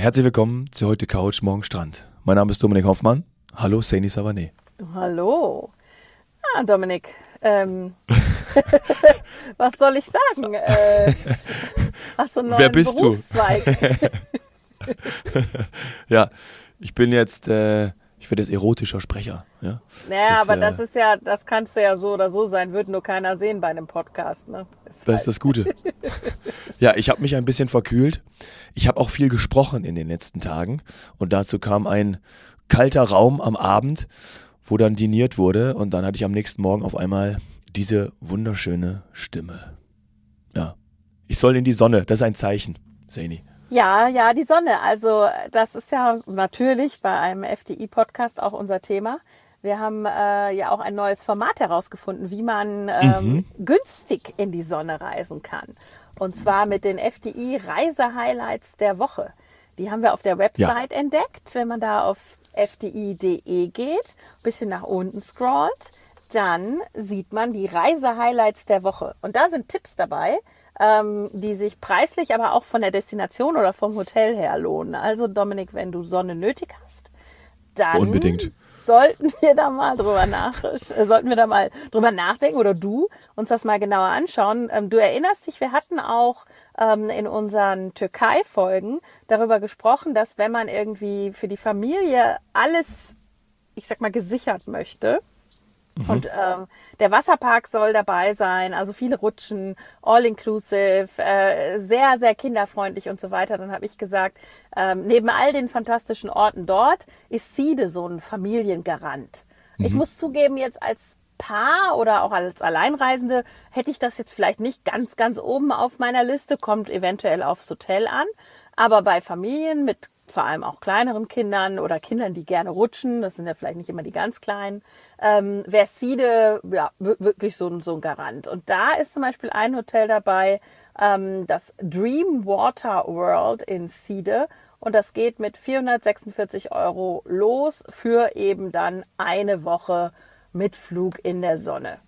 Herzlich willkommen zu heute Couch, morgen Strand. Mein Name ist Dominik Hoffmann. Hallo, Saini Savané. Hallo. Ah, Dominik. Ähm, was soll ich sagen? Äh, hast du einen neuen Wer bist Berufszweig? du? ja, ich bin jetzt, äh, ich werde jetzt erotischer Sprecher. Ja, Naja, Das, aber äh, das ist ja, das kannst du ja so oder so sein, wird nur keiner sehen bei einem Podcast. Ne? Ist das halt- ist das Gute. ja, ich habe mich ein bisschen verkühlt. Ich habe auch viel gesprochen in den letzten Tagen. Und dazu kam ein kalter Raum am Abend, wo dann diniert wurde. Und dann hatte ich am nächsten Morgen auf einmal diese wunderschöne Stimme. Ja, ich soll in die Sonne. Das ist ein Zeichen, Saini. Ja, ja, die Sonne. Also das ist ja natürlich bei einem FDI-Podcast auch unser Thema. Wir haben äh, ja auch ein neues Format herausgefunden, wie man ähm, günstig in die Sonne reisen kann. Und zwar mit den FDI-Reise-Highlights der Woche. Die haben wir auf der Website entdeckt. Wenn man da auf fdi.de geht, ein bisschen nach unten scrollt, dann sieht man die Reise-Highlights der Woche. Und da sind Tipps dabei, ähm, die sich preislich, aber auch von der Destination oder vom Hotel her lohnen. Also Dominik, wenn du Sonne nötig hast, dann Unbedingt. sollten wir da mal drüber nach, äh, sollten wir da mal drüber nachdenken oder du uns das mal genauer anschauen. Ähm, du erinnerst dich, wir hatten auch ähm, in unseren Türkei-Folgen darüber gesprochen, dass wenn man irgendwie für die Familie alles, ich sag mal, gesichert möchte, und ähm, der Wasserpark soll dabei sein, also viele Rutschen, all inclusive, äh, sehr, sehr kinderfreundlich und so weiter. Dann habe ich gesagt, ähm, neben all den fantastischen Orten dort ist Siede so ein Familiengarant. Ich muss zugeben, jetzt als Paar oder auch als Alleinreisende hätte ich das jetzt vielleicht nicht ganz, ganz oben auf meiner Liste, kommt eventuell aufs Hotel an. Aber bei Familien mit vor allem auch kleineren Kindern oder Kindern, die gerne rutschen, das sind ja vielleicht nicht immer die ganz kleinen, ähm, wäre Side ja, wir- wirklich so, ein- so ein Garant. Und da ist zum Beispiel ein Hotel dabei, ähm, das Dream Water World in Side. Und das geht mit 446 Euro los für eben dann eine Woche mit Flug in der Sonne.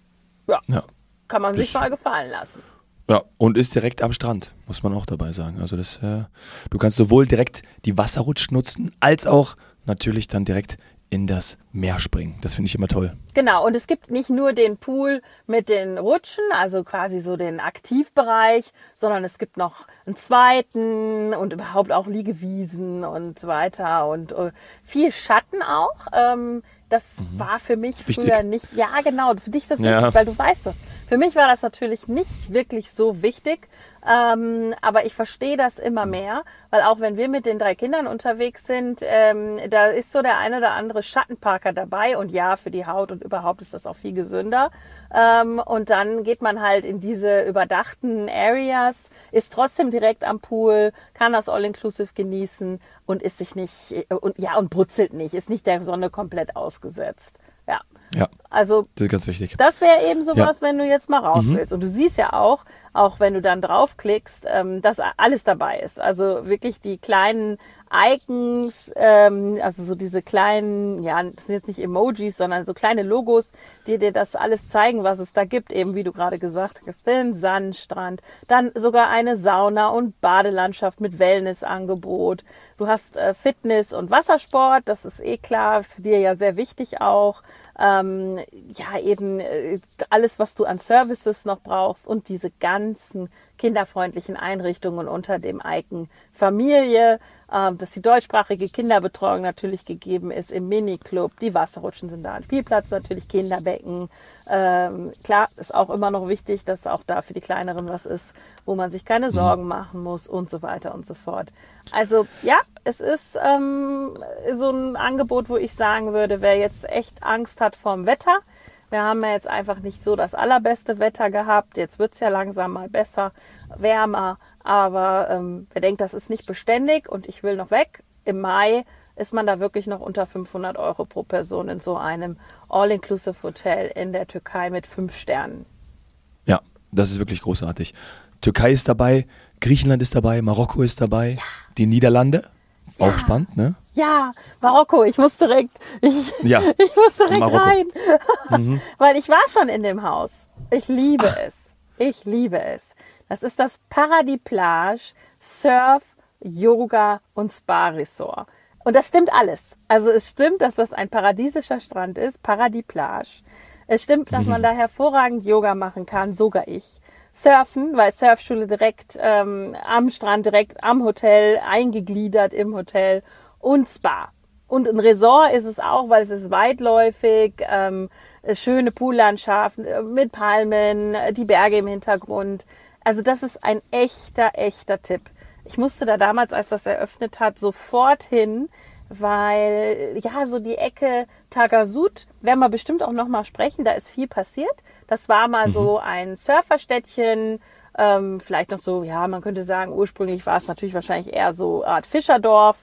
Ja, Ja. kann man sich mal gefallen lassen. Ja, und ist direkt am Strand, muss man auch dabei sagen. Also das, äh, du kannst sowohl direkt die Wasserrutsch nutzen, als auch natürlich dann direkt in das Meer springen. Das finde ich immer toll. Genau, und es gibt nicht nur den Pool mit den Rutschen, also quasi so den Aktivbereich, sondern es gibt noch einen zweiten und überhaupt auch Liegewiesen und so weiter und äh, viel Schatten auch. Ähm, das war für mich Mhm. Wichtig. früher nicht, ja genau, für dich ist das Ja. wichtig, weil du weißt das. Für mich war das natürlich nicht wirklich so wichtig, ähm, aber ich verstehe das immer mehr, weil auch wenn wir mit den drei Kindern unterwegs sind, ähm, da ist so der eine oder andere Schattenparker dabei und ja, für die Haut und überhaupt ist das auch viel gesünder. Ähm, und dann geht man halt in diese überdachten Areas, ist trotzdem direkt am Pool, kann das All-Inclusive genießen und ist sich nicht, und ja, und brutzelt nicht, ist nicht der Sonne komplett ausgesetzt. Ja. Ja, Also das ist ganz wichtig. das wäre eben sowas, Ja. Mhm. wenn du jetzt mal raus willst. Und du siehst ja auch, auch wenn du dann draufklickst, ähm, dass alles dabei ist. Also wirklich die kleinen Icons, ähm, also so diese kleinen, ja, das sind jetzt nicht Emojis, sondern so kleine Logos, die dir das alles zeigen, was es da gibt. Eben wie du gerade gesagt hast, den Sandstrand, dann sogar eine Sauna und Badelandschaft mit Wellnessangebot. Du hast äh, Fitness und Wassersport, das ist eh klar, ist für dir ja sehr wichtig auch ähm, ja eben äh, alles, was du an Services noch brauchst und diese ganzen kinderfreundlichen Einrichtungen unter dem Icon Familie, dass die deutschsprachige Kinderbetreuung natürlich gegeben ist im Miniclub, die Wasserrutschen sind da, ein Spielplatz natürlich, Kinderbecken. Ähm, klar, ist auch immer noch wichtig, dass auch da für die Kleineren was ist, wo man sich keine Sorgen machen muss und so weiter und so fort. Also ja, es ist ähm, so ein Angebot, wo ich sagen würde, wer jetzt echt Angst hat vorm Wetter, wir haben ja jetzt einfach nicht so das allerbeste Wetter gehabt. Jetzt wird's ja langsam mal besser, wärmer. Aber ähm, wer denkt, das ist nicht beständig und ich will noch weg, im Mai ist man da wirklich noch unter 500 Euro pro Person in so einem All-Inclusive-Hotel in der Türkei mit fünf Sternen. Ja, das ist wirklich großartig. Türkei ist dabei, Griechenland ist dabei, Marokko ist dabei, die Niederlande. Auch Ja. spannend, ne? Ja, Marokko, ich muss direkt, ich, Ja, ich muss direkt Marokko. rein. Weil ich war schon in dem Haus. Ich liebe es. Ich liebe es. Das ist das Paradis Plage Surf Yoga und Spa-Resort. Und das stimmt alles. Also es stimmt, dass das ein paradiesischer Strand ist, Paradis-Plage. Es stimmt, dass man da hervorragend Yoga machen kann, sogar ich. Surfen, weil Surfschule direkt ähm, am Strand, direkt am Hotel, eingegliedert im Hotel und Spa. Und ein Resort ist es auch, weil es ist weitläufig, ähm, schöne Poollandschaft äh, mit Palmen, die Berge im Hintergrund. Also das ist ein echter, echter Tipp. Ich musste da damals, als das eröffnet hat, sofort hin, weil ja, so die Ecke Tagasud, werden wir bestimmt auch nochmal sprechen, da ist viel passiert. Das war mal mhm. so ein Surferstädtchen, ähm, vielleicht noch so, ja, man könnte sagen, ursprünglich war es natürlich wahrscheinlich eher so Art Fischerdorf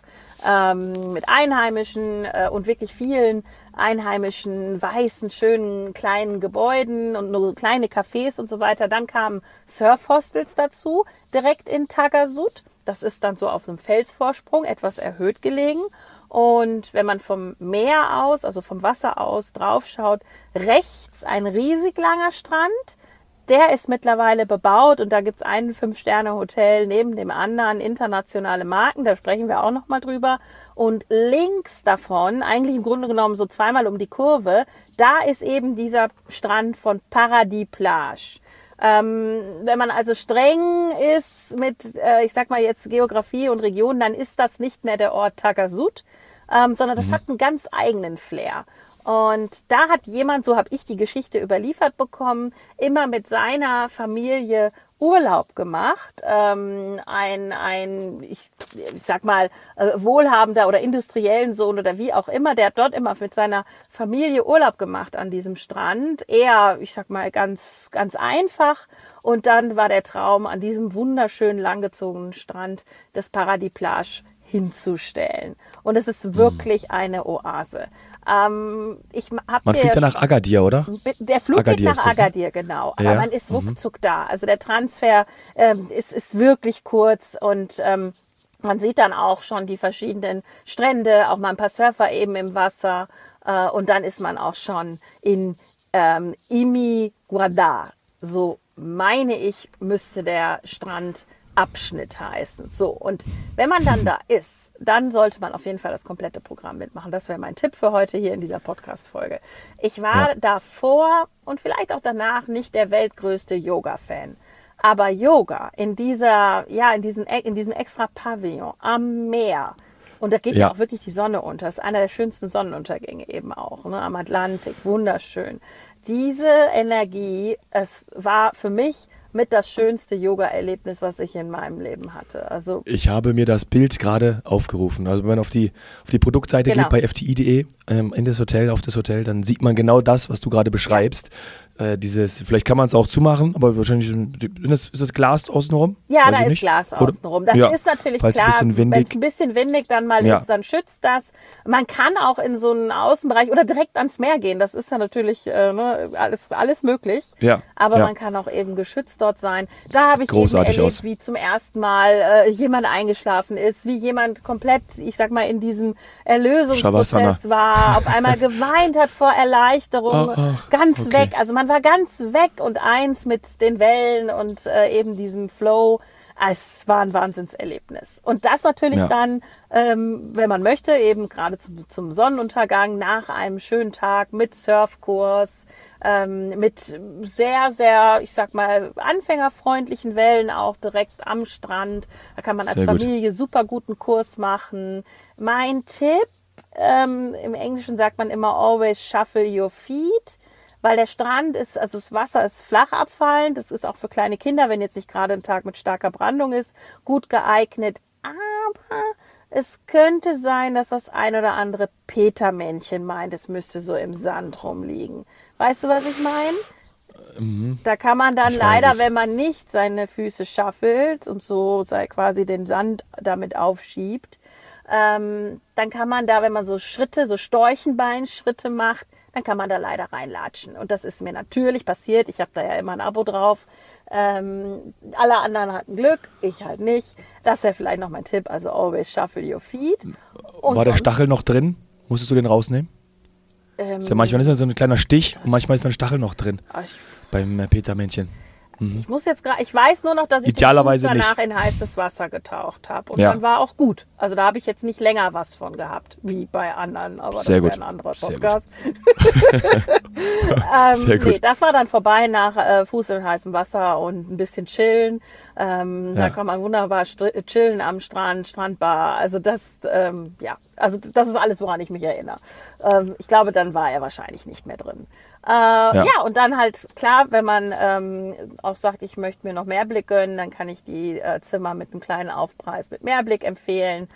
ähm, mit Einheimischen äh, und wirklich vielen einheimischen, weißen, schönen, kleinen Gebäuden und nur kleine Cafés und so weiter. Dann kamen Surfhostels dazu, direkt in Tagasud. Das ist dann so auf einem Felsvorsprung, etwas erhöht gelegen. Und wenn man vom Meer aus, also vom Wasser aus drauf schaut, rechts ein riesig langer Strand. Der ist mittlerweile bebaut und da gibt's ein Fünf-Sterne-Hotel neben dem anderen, internationale Marken, da sprechen wir auch nochmal drüber. Und links davon, eigentlich im Grunde genommen so zweimal um die Kurve, da ist eben dieser Strand von Paradis Plage. Ähm, wenn man also streng ist mit, äh, ich sag mal jetzt Geografie und Region, dann ist das nicht mehr der Ort Tagasud, ähm, sondern das mhm. hat einen ganz eigenen Flair. Und da hat jemand, so habe ich die Geschichte überliefert bekommen, immer mit seiner Familie Urlaub gemacht. Ähm, ein, ein ich, ich sag mal, äh, wohlhabender oder industriellen Sohn oder wie auch immer, der hat dort immer mit seiner Familie Urlaub gemacht an diesem Strand. Eher, ich sag mal, ganz, ganz einfach. Und dann war der Traum, an diesem wunderschönen, langgezogenen Strand des Paradis Plage hinzustellen. Und es ist wirklich mhm. eine Oase. Ähm, ich hab man fliegt dann nach Agadir, oder? Der Flug Agadir geht nach das, ne? Agadir, genau. Aber ja. man ist mhm. ruckzuck mhm. da. Also der Transfer ähm, ist, ist wirklich kurz und ähm, man sieht dann auch schon die verschiedenen Strände, auch mal ein paar Surfer eben im Wasser. Äh, und dann ist man auch schon in ähm, Imi Guadar. So meine ich, müsste der Strand Abschnitt heißen. So, und wenn man dann da ist, dann sollte man auf jeden Fall das komplette Programm mitmachen. Das wäre mein Tipp für heute hier in dieser Podcast-Folge. Ich war ja. davor und vielleicht auch danach nicht der weltgrößte Yoga-Fan. Aber Yoga in dieser, ja, in diesem, in diesem extra Pavillon am Meer, und da geht ja. ja. auch wirklich die Sonne unter. Das ist einer der schönsten Sonnenuntergänge eben auch, ne, am Atlantik. Wunderschön. Diese Energie, es war für mich mit das schönste Yoga-Erlebnis, was ich in meinem Leben hatte. Also ich habe mir das Bild gerade aufgerufen. Also wenn man auf die, auf die Produktseite genau. geht bei fti.de ähm, in das Hotel, auf das Hotel, dann sieht man genau das, was du gerade beschreibst. Äh, dieses, vielleicht kann man es auch zumachen, aber wahrscheinlich ist das, ist das Glas außenrum? Ja, Weiß da ist nicht. Glas außenrum. Das ja, ist natürlich klar, wenn es ein bisschen windig dann mal ja. ist, dann schützt das. Man kann auch in so einen Außenbereich oder direkt ans Meer gehen. Das ist ja natürlich äh, ne, alles, alles möglich. Ja. Aber ja. man kann auch eben geschützt dort sein. Da habe ich eben erlebt, aus. wie zum ersten Mal äh, jemand eingeschlafen ist, wie jemand komplett, ich sag mal, in diesem Erlösungsprozess war, auf einmal geweint hat vor Erleichterung, oh, oh, ganz okay. weg. Also man war ganz weg und eins mit den Wellen und äh, eben diesem Flow. Es war ein Wahnsinnserlebnis. Und das natürlich ja. dann, ähm, wenn man möchte, eben gerade zum, zum Sonnenuntergang nach einem schönen Tag mit Surfkurs, ähm, mit sehr, sehr, ich sag mal, anfängerfreundlichen Wellen auch direkt am Strand. Da kann man als sehr Familie gut. super guten Kurs machen. Mein Tipp, ähm, im Englischen sagt man immer always shuffle your feet weil der Strand ist, also das Wasser ist flach abfallend. Das ist auch für kleine Kinder, wenn jetzt nicht gerade ein Tag mit starker Brandung ist, gut geeignet. Aber es könnte sein, dass das ein oder andere Petermännchen meint, es müsste so im Sand rumliegen. Weißt du, was ich meine? Mhm. Da kann man dann ich leider, wenn man nicht seine Füße schaffelt und so sei quasi den Sand damit aufschiebt, ähm, dann kann man da, wenn man so Schritte, so Storchenbeinschritte macht, dann kann man da leider reinlatschen. Und das ist mir natürlich passiert. Ich habe da ja immer ein Abo drauf. Ähm, alle anderen hatten Glück, ich halt nicht. Das wäre vielleicht noch mein Tipp. Also always shuffle your feet. Und War der Stachel noch drin? Musstest du den rausnehmen? Ähm, ist ja manchmal ist ja so ein kleiner Stich und manchmal ist ein Stachel noch drin. Ach, beim äh, Petermännchen. Ich muss jetzt gerade, ich weiß nur noch, dass ich Idealerweise danach nicht. in heißes Wasser getaucht habe. Und Ja. dann war auch gut. Also da habe ich jetzt nicht länger was von gehabt, wie bei anderen, aber Sehr das wäre ein anderer Sehr gut. Podcast. ähm, Sehr gut. Nee, das war dann vorbei nach äh, Fuß in heißem Wasser und ein bisschen chillen. Ähm, Ja. Da kann man wunderbar str- chillen am Strand, Strandbar. Also das, ähm, ja, also das ist alles, woran ich mich erinnere. Ähm, ich glaube, dann war er wahrscheinlich nicht mehr drin. Äh, ja. und dann halt klar, wenn man ähm, auch sagt, ich möchte mir noch Mehrblick gönnen, dann kann ich die äh, Zimmer mit einem kleinen Aufpreis mit Mehrblick empfehlen.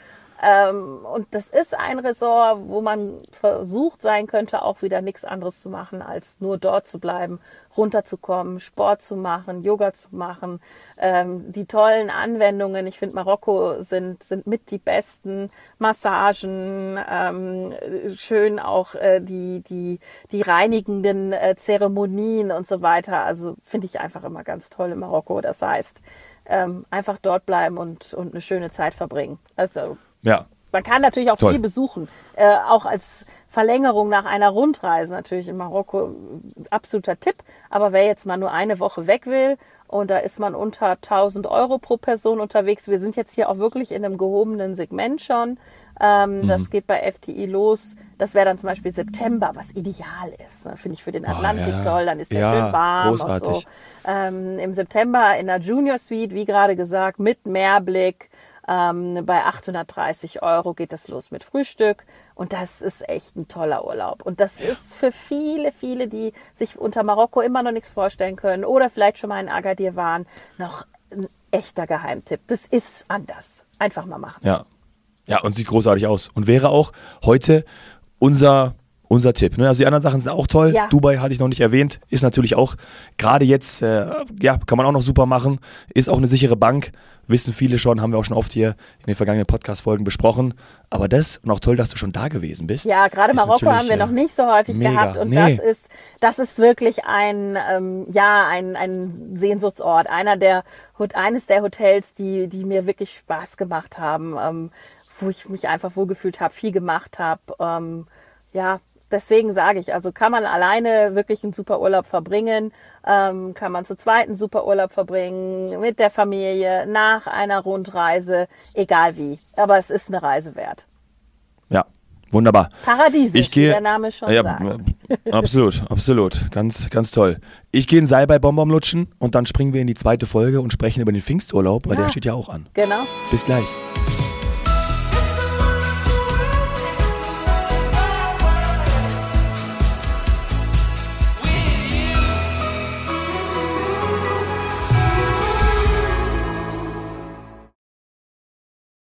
Ähm, und das ist ein Resort, wo man versucht sein könnte, auch wieder nichts anderes zu machen, als nur dort zu bleiben, runterzukommen, Sport zu machen, Yoga zu machen. Ähm, die tollen Anwendungen, ich finde Marokko sind, sind mit die besten Massagen, ähm, schön auch äh, die, die, die reinigenden äh, Zeremonien und so weiter. Also finde ich einfach immer ganz toll in Marokko. Das heißt, einfach dort bleiben und, und eine schöne Zeit verbringen. Also Ja. man kann natürlich auch Toll. viel besuchen, äh, auch als Verlängerung nach einer Rundreise natürlich in Marokko äh, absoluter Tipp. Aber wer jetzt mal nur eine Woche weg will und da ist man unter 1000 Euro pro Person unterwegs, wir sind jetzt hier auch wirklich in einem gehobenen Segment schon. Ähm, Mhm. Das geht bei FTI los. Das wäre dann zum Beispiel September, was ideal ist. ne? Finde ich für den Atlantik ja. toll. Dann ist der Ja, schön warm und großartig. so. Ähm, Im September in der Junior Suite, wie gerade gesagt, mit Mehrblick. Ähm, bei 830 Euro geht es los mit Frühstück und das ist echt ein toller Urlaub. Und das ist für viele, viele, die sich unter Marokko immer noch nichts vorstellen können oder vielleicht schon mal in Agadir waren, noch ein echter Geheimtipp. Das ist anders. Einfach mal machen. Ja. Ja, und sieht großartig aus. Und wäre auch heute unser, unser Tipp. Ne? Also die anderen Sachen sind auch toll. Ja. Dubai hatte ich noch nicht erwähnt. Ist natürlich auch, gerade jetzt, äh, ja, kann man auch noch super machen. Ist auch eine sichere Bank. Wissen viele schon, haben wir auch schon oft hier in den vergangenen Podcast-Folgen besprochen. Aber das, und auch toll, dass du schon da gewesen bist. Ja, gerade Marokko haben wir äh, noch nicht so häufig mega. gehabt und Nee. das ist das ist wirklich ein ähm, ja ein, ein Sehnsuchtsort, einer der eines der Hotels, die die mir wirklich Spaß gemacht haben, ähm, wo ich mich einfach wohlgefühlt habe, viel gemacht habe. Ähm, ja, deswegen sage ich, also kann man alleine wirklich einen super Urlaub verbringen, ähm, kann man zu zweiten super Urlaub verbringen, mit der Familie, nach einer Rundreise, egal wie. Aber es ist eine Reise wert. Ja, wunderbar. Paradiesisch, Ich gehe, wie der Name schon ja, sagt. absolut, absolut, ganz, ganz toll. Ich gehe in Seil bei Bonbon lutschen und dann springen wir in die zweite Folge und sprechen über den Pfingsturlaub, weil Ja. der steht ja auch an. Genau. Bis gleich.